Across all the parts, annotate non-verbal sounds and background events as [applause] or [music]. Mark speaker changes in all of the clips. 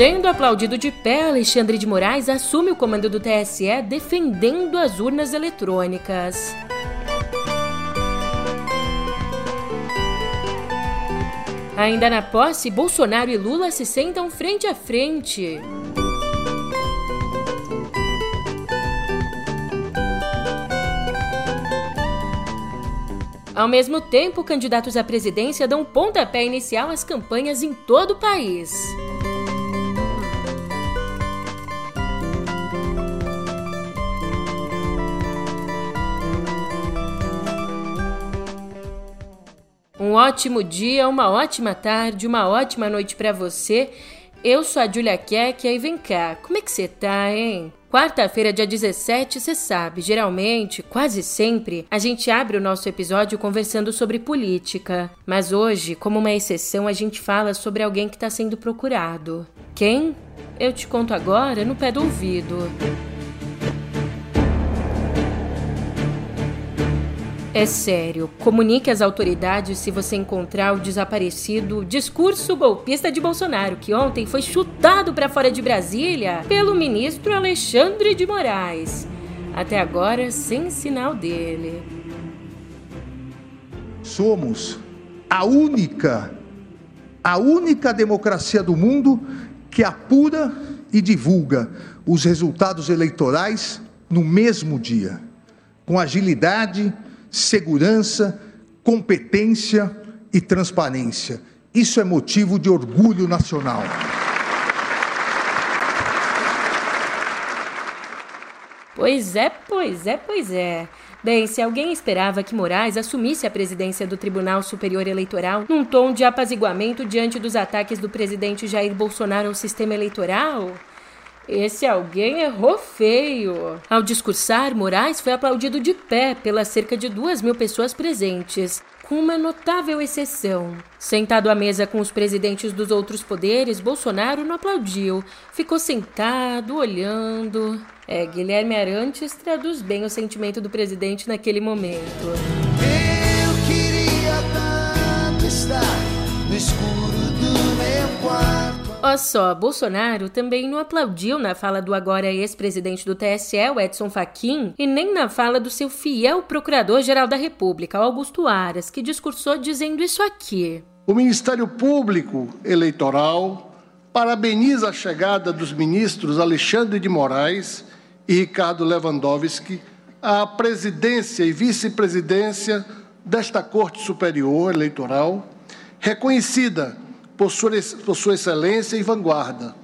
Speaker 1: Sendo aplaudido de pé, Alexandre de Moraes assume o comando do TSE defendendo as urnas eletrônicas. Ainda na posse, Bolsonaro e Lula se sentam frente a frente. Ao mesmo tempo, candidatos à presidência dão pontapé inicial às campanhas em todo o país. Um ótimo dia, uma ótima tarde, uma ótima noite para você. Eu sou a Julia Keck e vem cá, como é que você tá, hein? Quarta-feira, dia 17, você sabe, geralmente, quase sempre, a gente abre o nosso episódio conversando sobre política. Mas hoje, como uma exceção, a gente fala sobre alguém que está sendo procurado. Quem? Eu te conto agora no pé do ouvido. É sério, comunique às autoridades se você encontrar o desaparecido discurso golpista de Bolsonaro, que ontem foi chutado para fora de Brasília pelo ministro Alexandre de Moraes. Até agora, sem sinal dele.
Speaker 2: Somos a única, a única democracia do mundo que apura e divulga os resultados eleitorais no mesmo dia, com agilidade segurança, competência e transparência. Isso é motivo de orgulho nacional.
Speaker 1: Pois é, pois é, pois é. Bem, se alguém esperava que Moraes assumisse a presidência do Tribunal Superior Eleitoral num tom de apaziguamento diante dos ataques do presidente Jair Bolsonaro ao sistema eleitoral, esse alguém errou feio. Ao discursar, Moraes foi aplaudido de pé pelas cerca de duas mil pessoas presentes, com uma notável exceção. Sentado à mesa com os presidentes dos outros poderes, Bolsonaro não aplaudiu. Ficou sentado, olhando. É, Guilherme Arantes traduz bem o sentimento do presidente naquele momento.
Speaker 3: Eu queria tanto estar no escuro
Speaker 1: Ó só, Bolsonaro também não aplaudiu na fala do agora ex-presidente do TSE, Edson Fachin, e nem na fala do seu fiel procurador-geral da República, Augusto Aras, que discursou dizendo isso aqui.
Speaker 4: O Ministério Público Eleitoral parabeniza a chegada dos ministros Alexandre de Moraes e Ricardo Lewandowski à presidência e vice-presidência desta Corte Superior Eleitoral, reconhecida por sua, por sua excelência e vanguarda,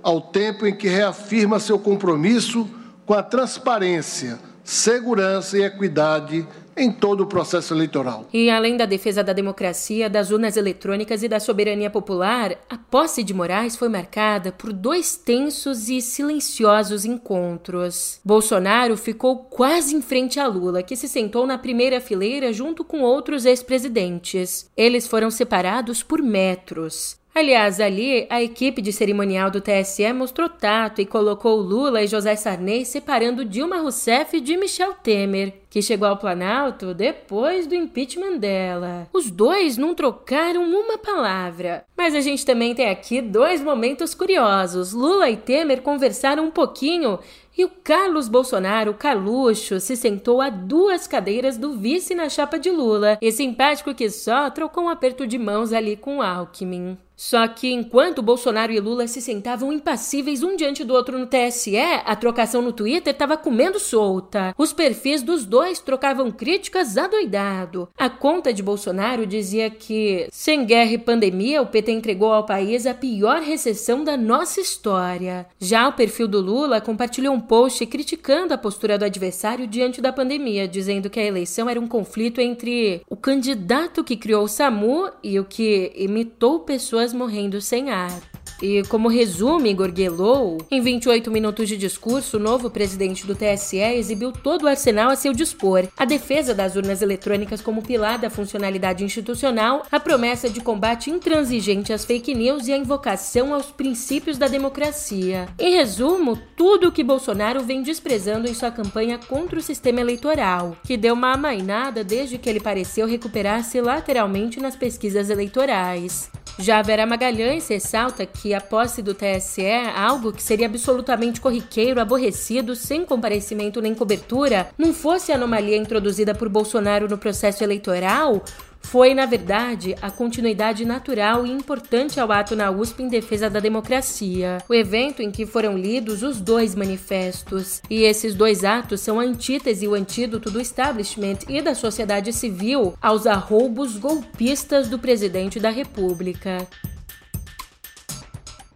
Speaker 4: ao tempo em que reafirma seu compromisso com a transparência, segurança e equidade em todo o processo eleitoral.
Speaker 1: E além da defesa da democracia, das urnas eletrônicas e da soberania popular, a posse de Moraes foi marcada por dois tensos e silenciosos encontros. Bolsonaro ficou quase em frente a Lula, que se sentou na primeira fileira junto com outros ex-presidentes. Eles foram separados por metros. Aliás, ali, a equipe de cerimonial do TSE mostrou tato e colocou Lula e José Sarney separando Dilma Rousseff de Michel Temer, que chegou ao Planalto depois do impeachment dela. Os dois não trocaram uma palavra. Mas a gente também tem aqui dois momentos curiosos. Lula e Temer conversaram um pouquinho e o Carlos Bolsonaro, Caluxo, se sentou a duas cadeiras do vice na chapa de Lula. E simpático que só, trocou um aperto de mãos ali com Alckmin. Só que enquanto Bolsonaro e Lula se sentavam impassíveis um diante do outro no TSE, a trocação no Twitter estava comendo solta. Os perfis dos dois trocavam críticas adoidado. A conta de Bolsonaro dizia que, sem guerra e pandemia, o PT entregou ao país a pior recessão da nossa história. Já o perfil do Lula compartilhou um post criticando a postura do adversário diante da pandemia, dizendo que a eleição era um conflito entre o candidato que criou o SAMU e o que imitou pessoas morrendo sem ar. E como resume Gorguelou, em 28 minutos de discurso, o novo presidente do TSE exibiu todo o arsenal a seu dispor: a defesa das urnas eletrônicas como pilar da funcionalidade institucional, a promessa de combate intransigente às fake news e a invocação aos princípios da democracia. Em resumo, tudo o que Bolsonaro vem desprezando em sua campanha contra o sistema eleitoral, que deu uma amainada desde que ele pareceu recuperar-se lateralmente nas pesquisas eleitorais. Já Vera Magalhães ressalta que a posse do TSE, algo que seria absolutamente corriqueiro, aborrecido, sem comparecimento nem cobertura, não fosse a anomalia introduzida por Bolsonaro no processo eleitoral, foi, na verdade, a continuidade natural e importante ao ato na USP em defesa da democracia, o evento em que foram lidos os dois manifestos. E esses dois atos são a antítese e o antídoto do establishment e da sociedade civil aos arroubos golpistas do presidente da República.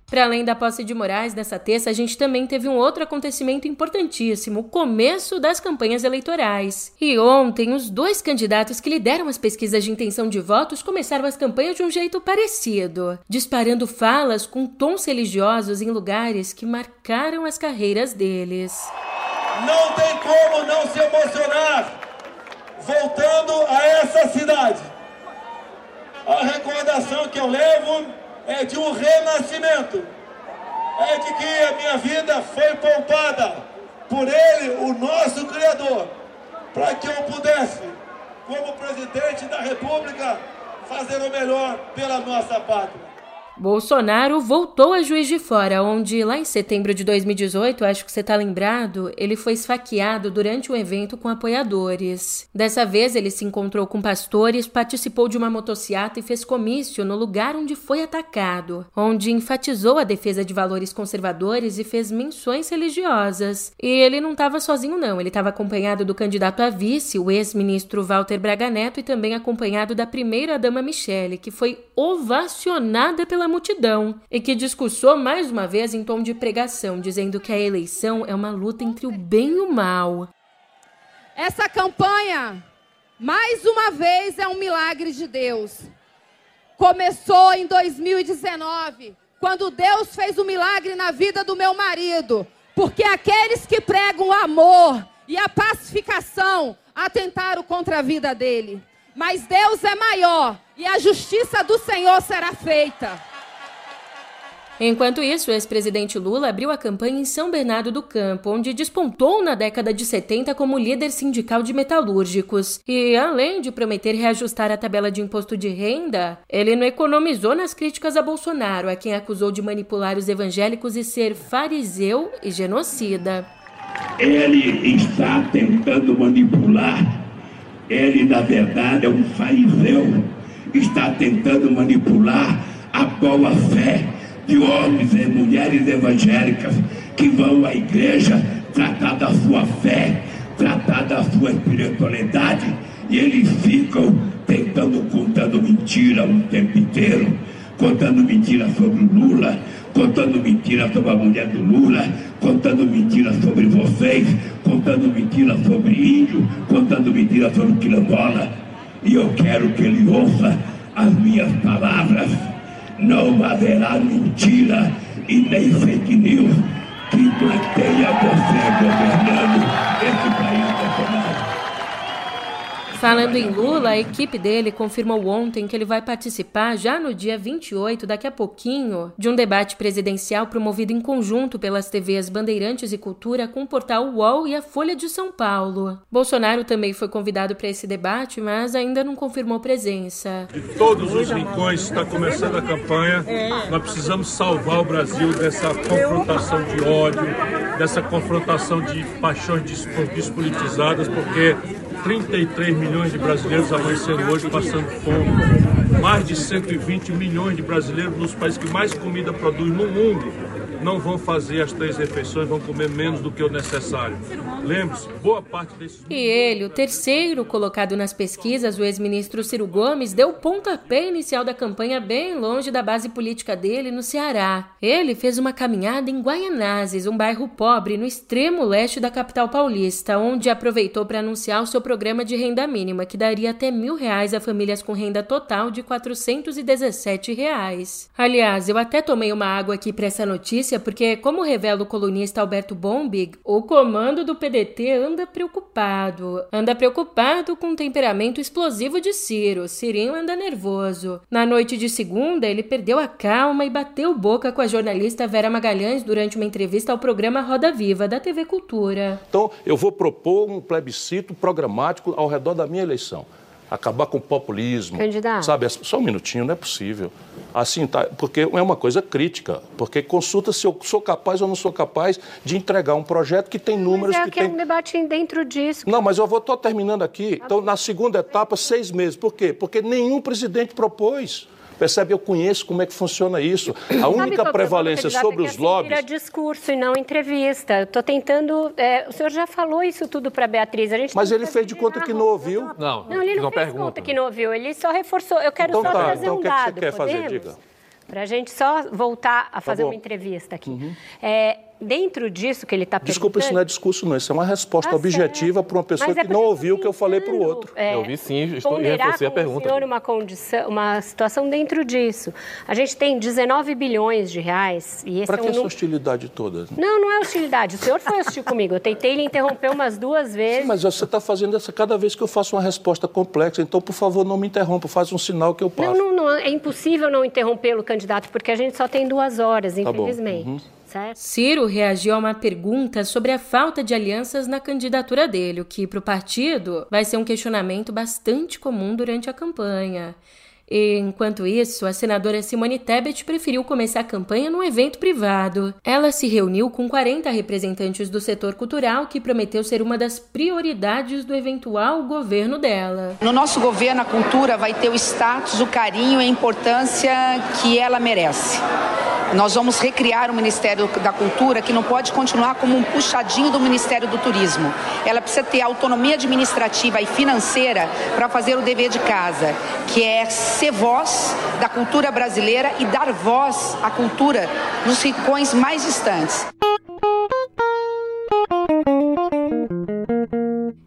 Speaker 1: Para além da posse de Moraes nessa terça, a gente também teve um outro acontecimento importantíssimo, o começo das campanhas eleitorais. E ontem, os dois candidatos que lideram as pesquisas de intenção de votos começaram as campanhas de um jeito parecido, disparando falas com tons religiosos em lugares que marcaram as carreiras deles.
Speaker 5: Não tem como não se emocionar voltando a essa cidade. A recordação que eu levo é de um renascimento, é de que a minha vida foi poupada por Ele, o nosso Criador, para que eu pudesse, como presidente da República, fazer o melhor pela nossa pátria.
Speaker 1: Bolsonaro voltou a Juiz de Fora, onde lá em setembro de 2018, acho que você está lembrado, ele foi esfaqueado durante um evento com apoiadores. Dessa vez ele se encontrou com pastores, participou de uma motociata e fez comício no lugar onde foi atacado, onde enfatizou a defesa de valores conservadores e fez menções religiosas. E ele não estava sozinho não, ele estava acompanhado do candidato a vice, o ex-ministro Walter Braga Neto, e também acompanhado da primeira-dama Michele, que foi ovacionada pela pela multidão e que discursou mais uma vez em tom de pregação, dizendo que a eleição é uma luta entre o bem e o mal.
Speaker 6: Essa campanha, mais uma vez, é um milagre de Deus. Começou em 2019, quando Deus fez um milagre na vida do meu marido, porque aqueles que pregam o amor e a pacificação atentaram contra a vida dele. Mas Deus é maior e a justiça do Senhor será feita.
Speaker 1: Enquanto isso, o ex-presidente Lula abriu a campanha em São Bernardo do Campo, onde despontou na década de 70 como líder sindical de metalúrgicos. E, além de prometer reajustar a tabela de imposto de renda, ele não economizou nas críticas a Bolsonaro, a quem acusou de manipular os evangélicos e ser fariseu e genocida.
Speaker 7: Ele está tentando manipular. Ele, na verdade, é um fariseu. Está tentando manipular a boa fé de homens e mulheres evangélicas que vão à igreja tratar da sua fé, tratar da sua espiritualidade, e eles ficam tentando, contando mentira o tempo inteiro, contando mentira sobre o Lula, contando mentira sobre a mulher do Lula, contando mentira sobre vocês, contando mentira sobre índio, contando mentira sobre quilombola. E eu quero que ele ouça as minhas palavras não haverá mentira e nem fake news que mantenha você governando esse país.
Speaker 1: Falando em Lula, a equipe dele confirmou ontem que ele vai participar já no dia 28, daqui a pouquinho, de um debate presidencial promovido em conjunto pelas TVs Bandeirantes e Cultura com o portal UOL e a Folha de São Paulo. Bolsonaro também foi convidado para esse debate, mas ainda não confirmou presença.
Speaker 8: De todos os rincões está começando a campanha. Nós precisamos salvar o Brasil dessa confrontação de ódio, dessa confrontação de paixões despolitizadas, porque 33 milhões de brasileiros amanhecendo hoje passando fome. Mais de 120 milhões de brasileiros nos países que mais comida produz no mundo não vão fazer as três refeições, vão comer menos do que o necessário. Lembre-se, boa parte desses.
Speaker 1: E ele, o terceiro colocado nas pesquisas, o ex-ministro Ciro Gomes, deu o pontapé inicial da campanha bem longe da base política dele no Ceará. Ele fez uma caminhada em Guaianazes, um bairro pobre no extremo leste da capital paulista, onde aproveitou para anunciar o seu programa de renda mínima, que daria até mil reais a famílias com renda total de 417 reais. Aliás, eu até tomei uma água aqui para essa notícia notícia porque, como revela o colunista Alberto Bombig, o comando do PDT anda preocupado. Anda preocupado com o temperamento explosivo de Ciro. Cirinho anda nervoso. Na noite de segunda, ele perdeu a calma e bateu boca com a jornalista Vera Magalhães durante uma entrevista ao programa Roda Viva, da TV Cultura.
Speaker 9: Então, eu vou propor um plebiscito programático ao redor da minha eleição. Acabar com o populismo.
Speaker 10: Candidato.
Speaker 9: Sabe, só um minutinho, não é possível. Assim, tá, porque é uma coisa crítica, porque consulta se eu sou capaz ou não sou capaz de entregar um projeto que tem números
Speaker 10: mas é
Speaker 9: que
Speaker 10: que
Speaker 9: tem...
Speaker 10: é um debate dentro disso.
Speaker 9: Não, mas eu vou estou terminando aqui. Então, na segunda etapa, seis meses. Por quê? Porque nenhum presidente propôs. Percebe? Eu conheço como é que funciona isso. A única
Speaker 10: é o
Speaker 9: prevalência sobre
Speaker 10: é que
Speaker 9: os lobbies.
Speaker 10: Vira discurso e não entrevista. Estou tentando. é, o senhor já falou isso tudo para Beatriz. A gente
Speaker 9: Mas ele fez de conta que não ouviu.
Speaker 11: Não,
Speaker 10: Não, ele não
Speaker 11: uma
Speaker 10: fez
Speaker 11: pergunta.
Speaker 10: conta que não ouviu. Ele só reforçou. Eu quero
Speaker 9: Então
Speaker 10: só
Speaker 9: tá,
Speaker 10: trazer
Speaker 9: então
Speaker 10: um
Speaker 9: o que é que você
Speaker 10: dado.
Speaker 9: quer fazer?
Speaker 10: podemos?
Speaker 9: Diga.
Speaker 10: Para a gente só voltar a fazer
Speaker 9: bom.
Speaker 10: uma entrevista aqui. É, dentro disso que ele está perguntando...
Speaker 9: Desculpa, isso não é discurso, não. Isso é uma resposta
Speaker 10: Tá
Speaker 9: objetiva para uma pessoa
Speaker 10: é
Speaker 9: que não ouviu o que eu falei para o outro.
Speaker 10: é,
Speaker 11: Eu ouvi sim, estou e reforcei a pergunta.
Speaker 10: senhor uma condição, uma situação dentro disso. A gente tem 19 bilhões de reais e esse
Speaker 9: Para
Speaker 10: é
Speaker 9: que
Speaker 10: um
Speaker 9: essa hostilidade toda?
Speaker 10: Não, não é hostilidade. O senhor foi hostil [laughs] comigo. Eu tentei lhe interromper umas duas vezes.
Speaker 9: Mas você está fazendo essa cada vez que eu faço uma resposta complexa. Então, por favor, não me interrompa. Faz um sinal que eu passo.
Speaker 10: Não, não, não, é impossível não interrompê-lo, candidato, porque a gente só tem duas horas,
Speaker 9: Tá bom.
Speaker 10: infelizmente.
Speaker 9: Uhum.
Speaker 10: Certo?
Speaker 1: Ciro reagiu a uma pergunta sobre a falta de alianças na candidatura dele, o que, para o partido, vai ser um questionamento bastante comum durante a campanha. E, enquanto isso, a senadora Simone Tebet preferiu começar a campanha num evento privado. Ela se reuniu com 40 representantes do setor cultural, que prometeu ser uma das prioridades do eventual governo dela.
Speaker 12: No nosso governo, a cultura vai ter o status, o carinho e a importância que ela merece. Nós vamos recriar o Ministério da Cultura, que não pode continuar como um puxadinho do Ministério do Turismo. Ela precisa ter autonomia administrativa e financeira para fazer o dever de casa, que é ser voz da cultura brasileira e dar voz à cultura nos rincões mais distantes.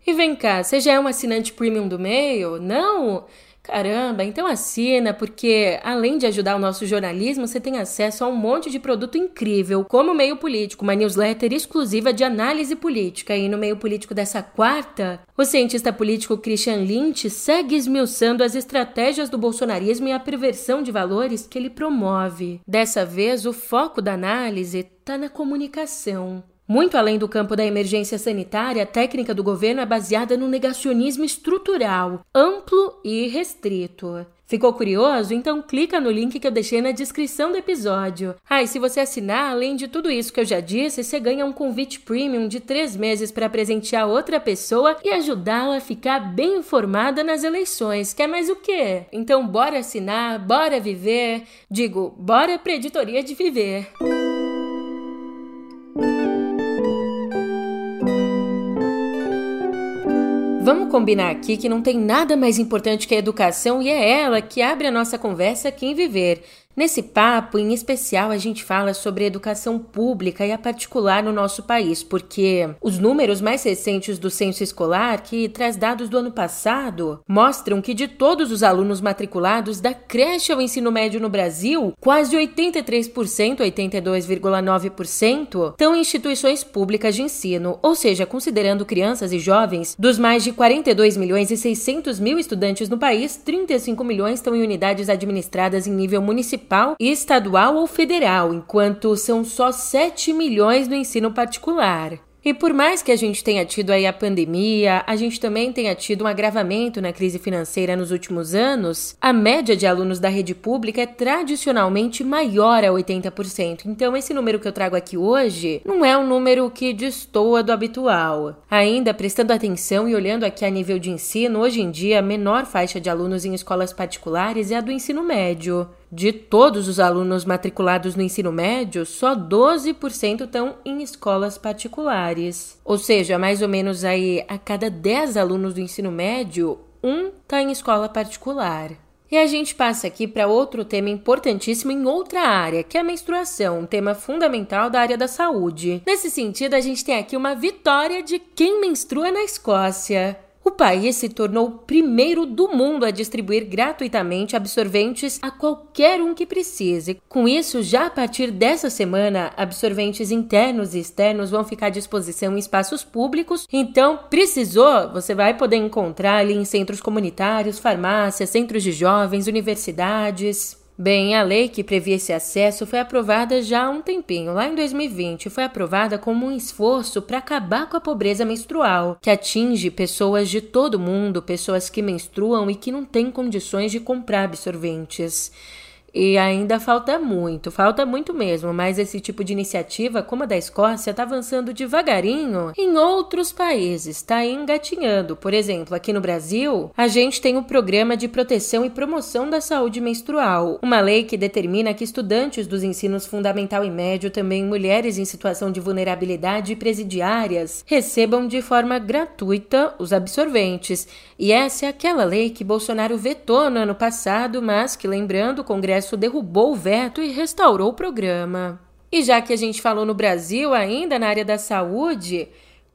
Speaker 1: E vem cá, você já é um assinante premium do Mail? Não? Caramba, então assina, porque além de ajudar o nosso jornalismo, você tem acesso a um monte de produto incrível, como o Meio Político, uma newsletter exclusiva de análise política. E no Meio Político dessa quarta, o cientista político Christian Lynch segue esmiuçando as estratégias do bolsonarismo e a perversão de valores que ele promove. Dessa vez, o foco da análise está na comunicação. Muito além do campo da emergência sanitária, a técnica do governo é baseada no negacionismo estrutural, amplo e restrito. Ficou curioso? Então clica no link que eu deixei na descrição do episódio. Ah, e se você assinar, além de tudo isso que eu já disse, você ganha um convite premium de três meses para presentear outra pessoa e ajudá-la a ficar bem informada nas eleições. Quer mais o quê? Então bora assinar, bora viver. Digo, bora pra editoria de viver. Vamos combinar aqui que não tem nada mais importante que a educação e é ela que abre a nossa conversa aqui em Viver. Nesse papo, em especial, a gente fala sobre educação pública e a particular no nosso país, porque os números mais recentes do censo escolar, que traz dados do ano passado, mostram que de todos os alunos matriculados da creche ao ensino médio no Brasil, quase 83%, 82,9%, estão em instituições públicas de ensino, ou seja, considerando crianças e jovens, dos mais de 42 milhões e 600 mil estudantes no país, 35 milhões estão em unidades administradas em nível municipal e estadual ou federal, enquanto são só 7 milhões no ensino particular. E por mais que a gente tenha tido aí a pandemia, a gente também tenha tido um agravamento na crise financeira nos últimos anos, a média de alunos da rede pública é tradicionalmente maior a 80%. Então esse número que eu trago aqui hoje não é um número que destoa do habitual. Ainda prestando atenção e olhando aqui a nível de ensino, hoje em dia a menor faixa de alunos em escolas particulares é a do ensino médio. De todos os alunos matriculados no ensino médio, só 12% estão em escolas particulares. Ou seja, mais ou menos aí a cada 10 alunos do ensino médio, um está em escola particular. E a gente passa aqui para outro tema importantíssimo em outra área, que é a menstruação, um tema fundamental da área da saúde. Nesse sentido, a gente tem aqui uma vitória de quem menstrua na Escócia. O país se tornou o primeiro do mundo a distribuir gratuitamente absorventes a qualquer um que precise. Com isso, já a partir dessa semana, absorventes internos e externos vão ficar à disposição em espaços públicos. Então, precisou, você vai poder encontrar ali em centros comunitários, farmácias, centros de jovens, universidades. Bem, a lei que previa esse acesso foi aprovada já há um tempinho, lá em 2020, foi aprovada como um esforço para acabar com a pobreza menstrual, que atinge pessoas de todo mundo, pessoas que menstruam e que não têm condições de comprar absorventes. E ainda falta muito, falta muito mesmo, mas esse tipo de iniciativa, como a da Escócia, está avançando devagarinho em outros países, está engatinhando. Por exemplo, aqui no Brasil, a gente tem o Programa de Proteção e Promoção da Saúde Menstrual, uma lei que determina que estudantes dos ensinos fundamental e médio, também mulheres em situação de vulnerabilidade presidiárias, recebam de forma gratuita os absorventes. E essa é aquela lei que Bolsonaro vetou no ano passado, mas que, lembrando, o Congresso Congresso derrubou o veto e restaurou o programa. E já que a gente falou no Brasil, ainda na área da saúde,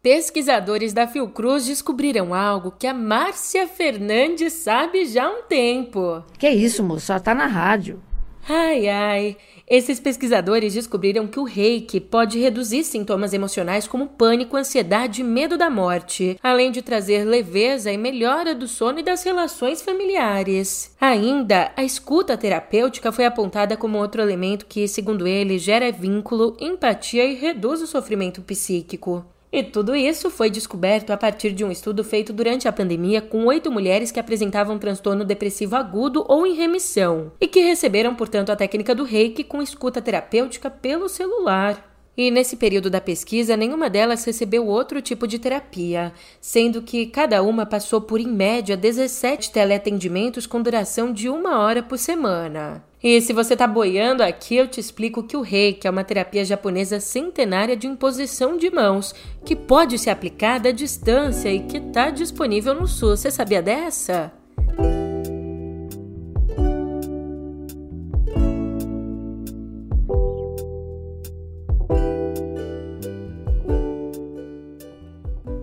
Speaker 1: pesquisadores da Fiocruz descobriram algo que a Márcia Fernandes sabe já há um tempo.
Speaker 11: Que isso, moço? Só tá na rádio.
Speaker 1: Ai, ai. Esses pesquisadores descobriram que o reiki pode reduzir sintomas emocionais como pânico, ansiedade e medo da morte, além de trazer leveza e melhora do sono e das relações familiares. Ainda, a escuta terapêutica foi apontada como outro elemento que, segundo ele, gera vínculo, empatia e reduz o sofrimento psíquico. E tudo isso foi descoberto a partir de um estudo feito durante a pandemia com oito mulheres que apresentavam transtorno depressivo agudo ou em remissão e que receberam, portanto, a técnica do reiki com escuta terapêutica pelo celular. E nesse período da pesquisa, nenhuma delas recebeu outro tipo de terapia, sendo que cada uma passou por, em média, 17 teleatendimentos com duração de uma hora por semana. E se você está boiando aqui, eu te explico que o reiki é uma terapia japonesa centenária de imposição de mãos, que pode ser aplicada à distância e que está disponível no SUS. Você sabia dessa?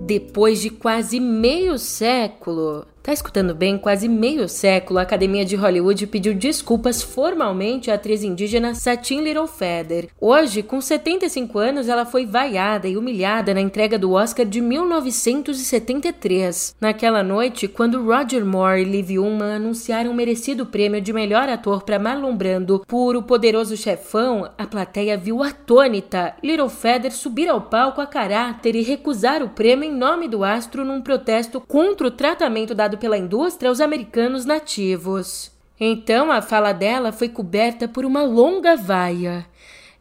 Speaker 1: Depois de quase meio século, Tá escutando bem? Quase meio século, a Academia de Hollywood pediu desculpas formalmente à atriz indígena Satin Littlefeather. Hoje, com 75 anos, ela foi vaiada e humilhada na entrega do Oscar de 1973. Naquela noite, quando Roger Moore e Liv Ullmann anunciaram o merecido prêmio de melhor ator para Marlon Brando por O Poderoso Chefão, a plateia viu atônita Littlefeather subir ao palco a caráter e recusar o prêmio em nome do astro num protesto contra o tratamento dado pela indústria aos americanos nativos. Então a fala dela foi coberta por uma longa vaia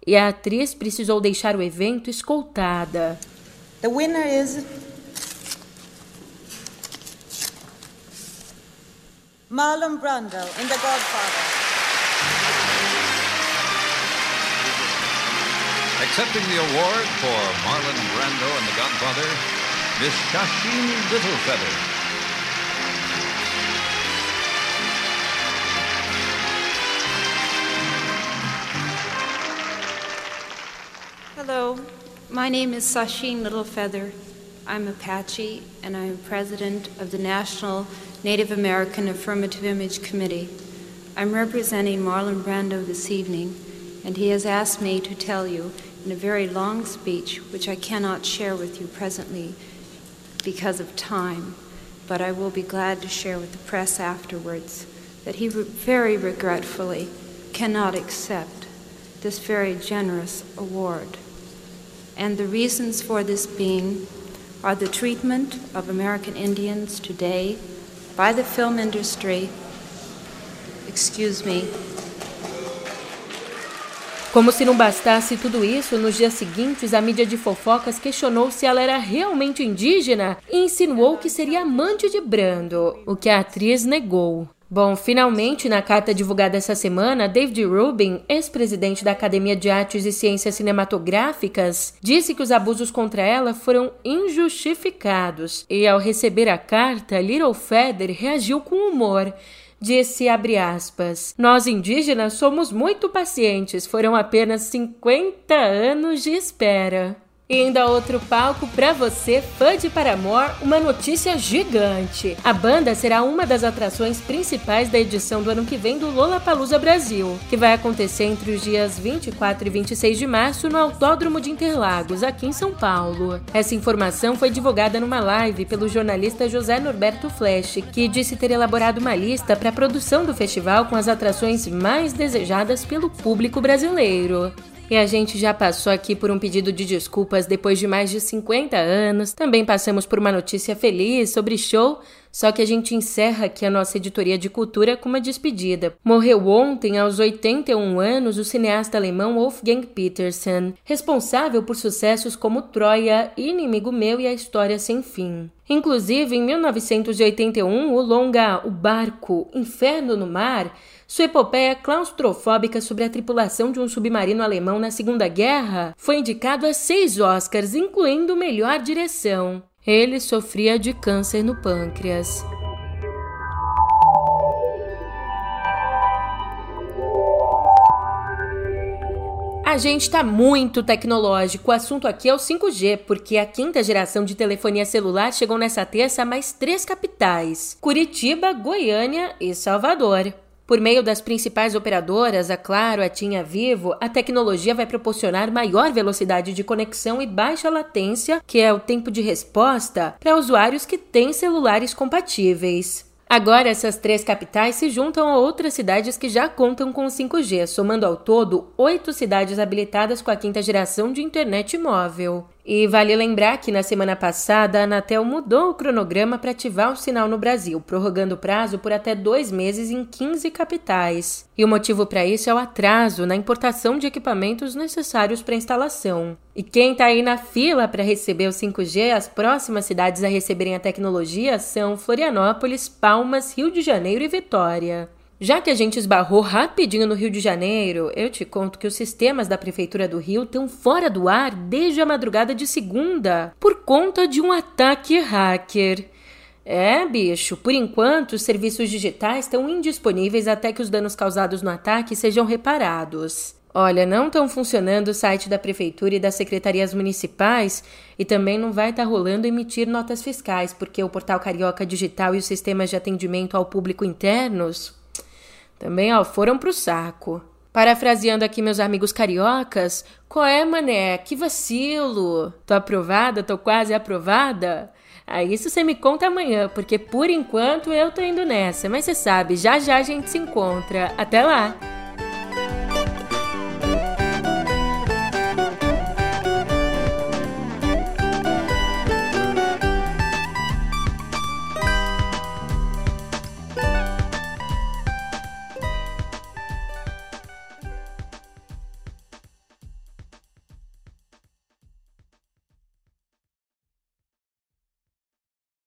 Speaker 1: e a atriz precisou deixar o evento escoltada.
Speaker 13: The winner is Marlon Brando in The Godfather.
Speaker 14: Accepting the award for Marlon Brando in The Godfather, Miss Shasheen Littlefeather.
Speaker 15: Hello, my name is Sasheen Littlefeather. I'm Apache, and I'm president of the National Native American Affirmative Image Committee. I'm representing Marlon Brando this evening, and he has asked me to tell you in a very long speech, which I cannot share with you presently because of time, but I will be glad to share with the press afterwards, that he very regretfully cannot accept this very generous award and the reasons for this being are the treatment of American Indians today by the film industry. Excuse me.
Speaker 1: Como se não bastasse tudo isso, nos dias seguintes a mídia de fofocas questionou se ela era realmente indígena e insinuou que seria amante de Brando, o que a atriz negou. Bom, finalmente, na carta divulgada essa semana, David Rubin, ex-presidente da Academia de Artes e Ciências Cinematográficas, disse que os abusos contra ela foram injustificados. E ao receber a carta, Little Feather reagiu com humor. Disse, abre aspas, nós indígenas somos muito pacientes, foram apenas 50 anos de espera. E ainda outro palco para você, fã de Paramore, uma notícia gigante. A banda será uma das atrações principais da edição do ano que vem do Lollapalooza Brasil, que vai acontecer entre os dias 24 e 26 de março no Autódromo de Interlagos, aqui em São Paulo. Essa informação foi divulgada numa live pelo jornalista José Norberto Flash, que disse ter elaborado uma lista para a produção do festival com as atrações mais desejadas pelo público brasileiro. E a gente já passou aqui por um pedido de desculpas depois de mais de 50 anos. Também passamos por uma notícia feliz sobre show. Só que a gente encerra aqui a nossa editoria de cultura com uma despedida. Morreu ontem, aos 81 anos, o cineasta alemão Wolfgang Petersen, responsável por sucessos como Troia, Inimigo Meu e A História Sem Fim. Inclusive, em 1981, o longa O Barco, Inferno no Mar, sua epopeia claustrofóbica sobre a tripulação de um submarino alemão na Segunda Guerra foi indicado a seis Oscars, incluindo melhor direção. Ele sofria de câncer no pâncreas. A gente está muito tecnológico. O assunto aqui é o 5G, porque a quinta geração de telefonia celular chegou nessa terça a mais três capitais: Curitiba, Goiânia e Salvador. Por meio das principais operadoras, a Claro, a TIM a Vivo, a tecnologia vai proporcionar maior velocidade de conexão e baixa latência, que é o tempo de resposta, para usuários que têm celulares compatíveis. Agora, essas três capitais se juntam a outras cidades que já contam com o 5G, somando ao todo oito cidades habilitadas com a quinta geração de internet móvel. E vale lembrar que na semana passada a Anatel mudou o cronograma para ativar o sinal no Brasil, prorrogando o prazo por até dois meses em 15 capitais. E o motivo para isso é o atraso na importação de equipamentos necessários para instalação. E quem está aí na fila para receber o 5G, as próximas cidades a receberem a tecnologia são Florianópolis, Palmas, Rio de Janeiro e Vitória. Já que a gente esbarrou rapidinho no Rio de Janeiro, eu te conto que os sistemas da Prefeitura do Rio estão fora do ar desde a madrugada de segunda, por conta de um ataque hacker. É, bicho, por enquanto os serviços digitais estão indisponíveis até que os danos causados no ataque sejam reparados. Olha, não estão funcionando o site da Prefeitura e das secretarias municipais e também não vai estar tá rolando emitir notas fiscais, porque o portal Carioca Digital e os sistemas de atendimento ao público internos também, ó, foram pro saco. Parafraseando aqui meus amigos cariocas, qual é, mané? Que vacilo! Tô aprovada? Tô quase aprovada? Aí isso você me conta amanhã, porque por enquanto eu tô indo nessa. Mas você sabe, já já a gente se encontra. Até lá!